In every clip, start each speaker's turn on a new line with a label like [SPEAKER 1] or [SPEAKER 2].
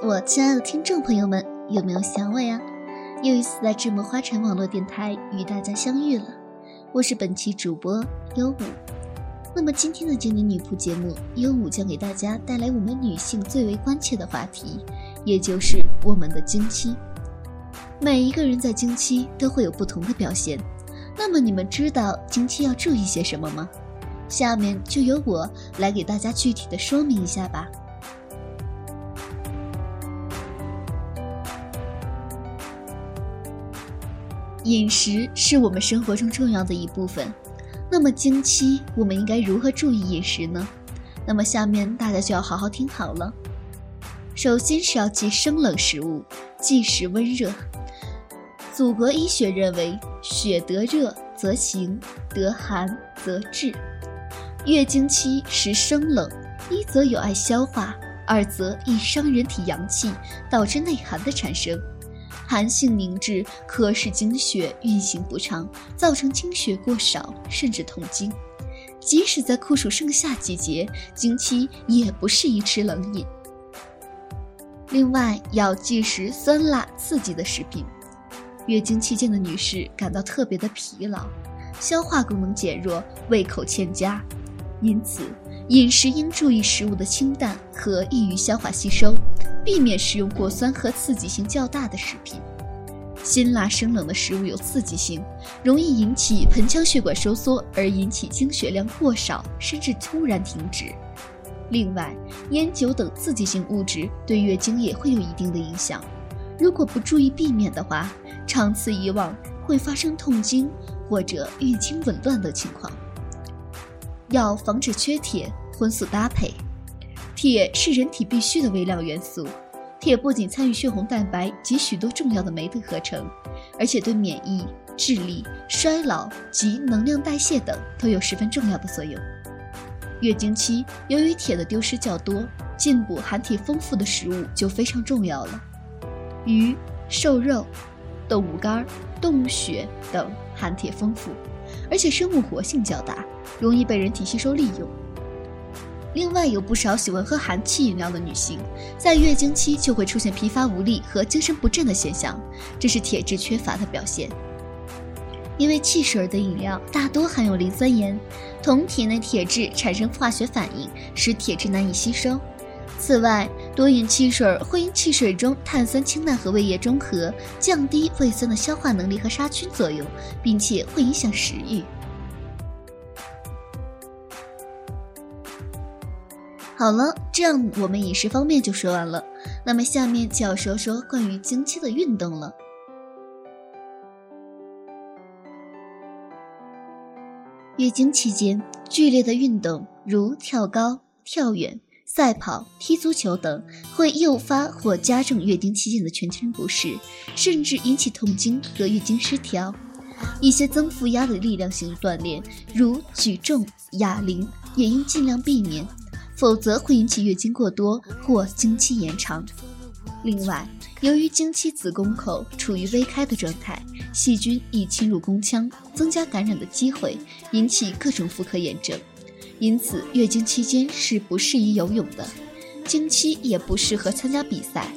[SPEAKER 1] 我亲爱的听众朋友们，有没有想我呀？又一次在智墨花城网络电台与大家相遇了，我是本期主播优五。那么今天的精灵女仆节目，优五将给大家带来我们女性最为关切的话题，也就是我们的经期。每一个人在经期都会有不同的表现，那么你们知道经期要注意些什么吗？下面就由我来给大家具体的说明一下吧。饮食是我们生活中重要的一部分，那么经期我们应该如何注意饮食呢？那么下面大家就要好好听好了。首先是要忌生冷食物，忌食温热。祖国医学认为，血得热则行，得寒则滞。月经期食生冷，一则有碍消化，二则易伤人体阳气，导致内寒的产生。寒性凝滞，可使经血运行不畅，造成经血过少，甚至痛经。即使在酷暑盛夏季节，经期也不适宜吃冷饮。另外，要忌食酸辣刺激的食品。月经期间的女士感到特别的疲劳，消化功能减弱，胃口欠佳，因此饮食应注意食物的清淡和易于消化吸收。避免食用过酸和刺激性较大的食品。辛辣生冷的食物有刺激性，容易引起盆腔血管收缩，而引起经血量过少，甚至突然停止。另外，烟酒等刺激性物质对月经也会有一定的影响。如果不注意避免的话，长此以往会发生痛经或者月经紊乱的情况。要防止缺铁，荤素搭配。铁是人体必需的微量元素，铁不仅参与血红蛋白及许多重要的酶的合成，而且对免疫、智力、衰老及能量代谢等都有十分重要的作用。月经期由于铁的丢失较多，进补含铁丰富的食物就非常重要了。鱼、瘦肉、动物肝、动物血等含铁丰富，而且生物活性较大，容易被人体吸收利用。另外，有不少喜欢喝含气饮料的女性，在月经期就会出现疲乏无力和精神不振的现象，这是铁质缺乏的表现。因为汽水的饮料大多含有磷酸盐，同体内铁质产生化学反应，使铁质难以吸收。此外，多饮汽水会因汽水中碳酸氢钠和胃液中和，降低胃酸的消化能力和杀菌作用，并且会影响食欲。好了，这样我们饮食方面就说完了。那么下面就要说说关于经期的运动了。月经期间，剧烈的运动如跳高、跳远、赛跑、踢足球等，会诱发或加重月经期间的全身不适，甚至引起痛经和月经失调。一些增负压的力量型锻炼，如举重、哑铃，也应尽量避免。否则会引起月经过多或经期延长。另外，由于经期子宫口处于微开的状态，细菌易侵入宫腔，增加感染的机会，引起各种妇科炎症。因此，月经期间是不适宜游泳的，经期也不适合参加比赛，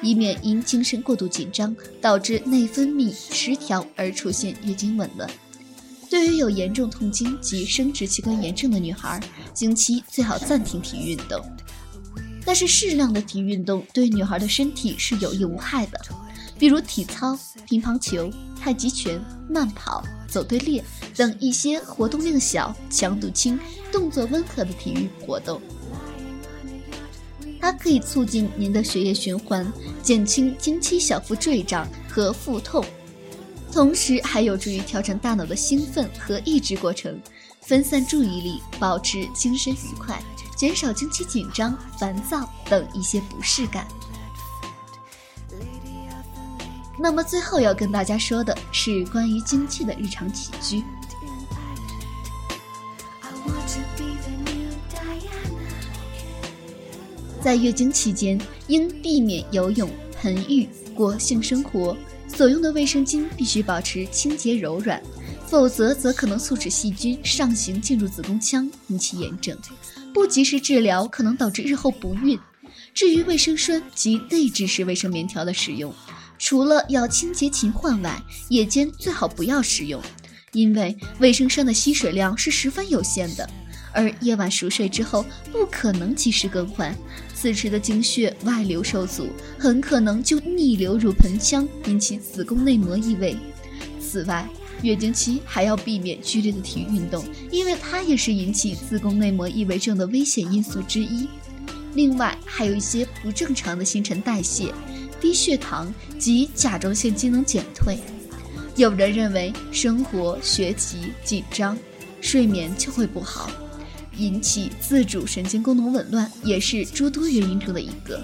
[SPEAKER 1] 以免因精神过度紧张导致内分泌失调而出现月经紊乱。对于有严重痛经及生殖器官炎症的女孩，经期最好暂停体育运动。但是适量的体育运动对女孩的身体是有益无害的，比如体操、乒乓球、太极拳、慢跑、走队列等一些活动量小、强度轻、动作温和的体育活动。它可以促进您的血液循环，减轻经期小腹坠胀和腹痛。同时还有助于调整大脑的兴奋和抑制过程，分散注意力，保持精神愉快，减少经期紧张、烦躁等一些不适感。那么最后要跟大家说的是关于经期的日常起居。在月经期间，应避免游泳、盆浴、过性生活。所用的卫生巾必须保持清洁柔软，否则则可能促使细菌上行进入子宫腔，引起炎症。不及时治疗可能导致日后不孕。至于卫生栓及内置式卫生棉条的使用，除了要清洁勤换外，夜间最好不要使用，因为卫生栓的吸水量是十分有限的，而夜晚熟睡之后不可能及时更换，此时的经血外流受阻，很可能就逆流入盆腔，引起子宫内膜异位。此外，月经期还要避免剧烈的体育运动，因为它也是引起子宫内膜异位症的危险因素之一。另外，还有一些不正常的新陈代谢、低血糖及甲状腺机能减退。有人认为生活、学习紧张，睡眠就会不好，引起自主神经功能紊乱，也是诸多原因中的一个。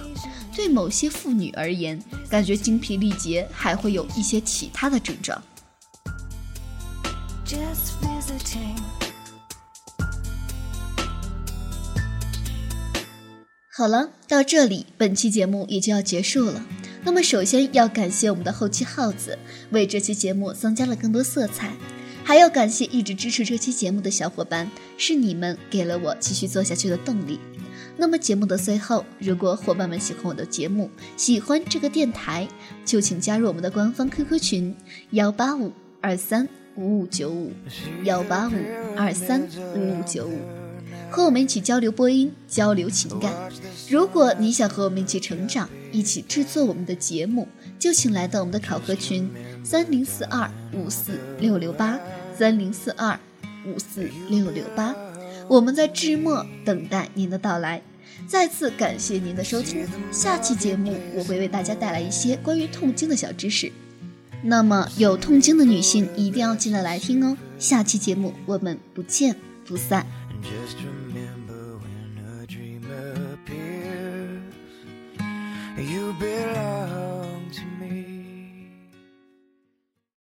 [SPEAKER 1] 对某些妇女而言，感觉精疲力竭，还会有一些其他的症状。好了，到这里，本期节目也就要结束了。那么，首先要感谢我们的后期耗子，为这期节目增加了更多色彩；还要感谢一直支持这期节目的小伙伴，是你们给了我继续做下去的动力。那么，节目的最后，如果伙伴们喜欢我的节目，喜欢这个电台，就请加入我们的官方 QQ 群：幺八五二三五五九五幺八五二三五五九五。和我们一起交流播音，交流情感。如果你想和我们一起成长，一起制作我们的节目，就请来到我们的考核群三零四二五四六六八三零四二五四六六八。我们在智末等待您的到来。再次感谢您的收听，下期节目我会为大家带来一些关于痛经的小知识。那么有痛经的女性一定要记得来听哦。下期节目我们不见不散。Just you belong.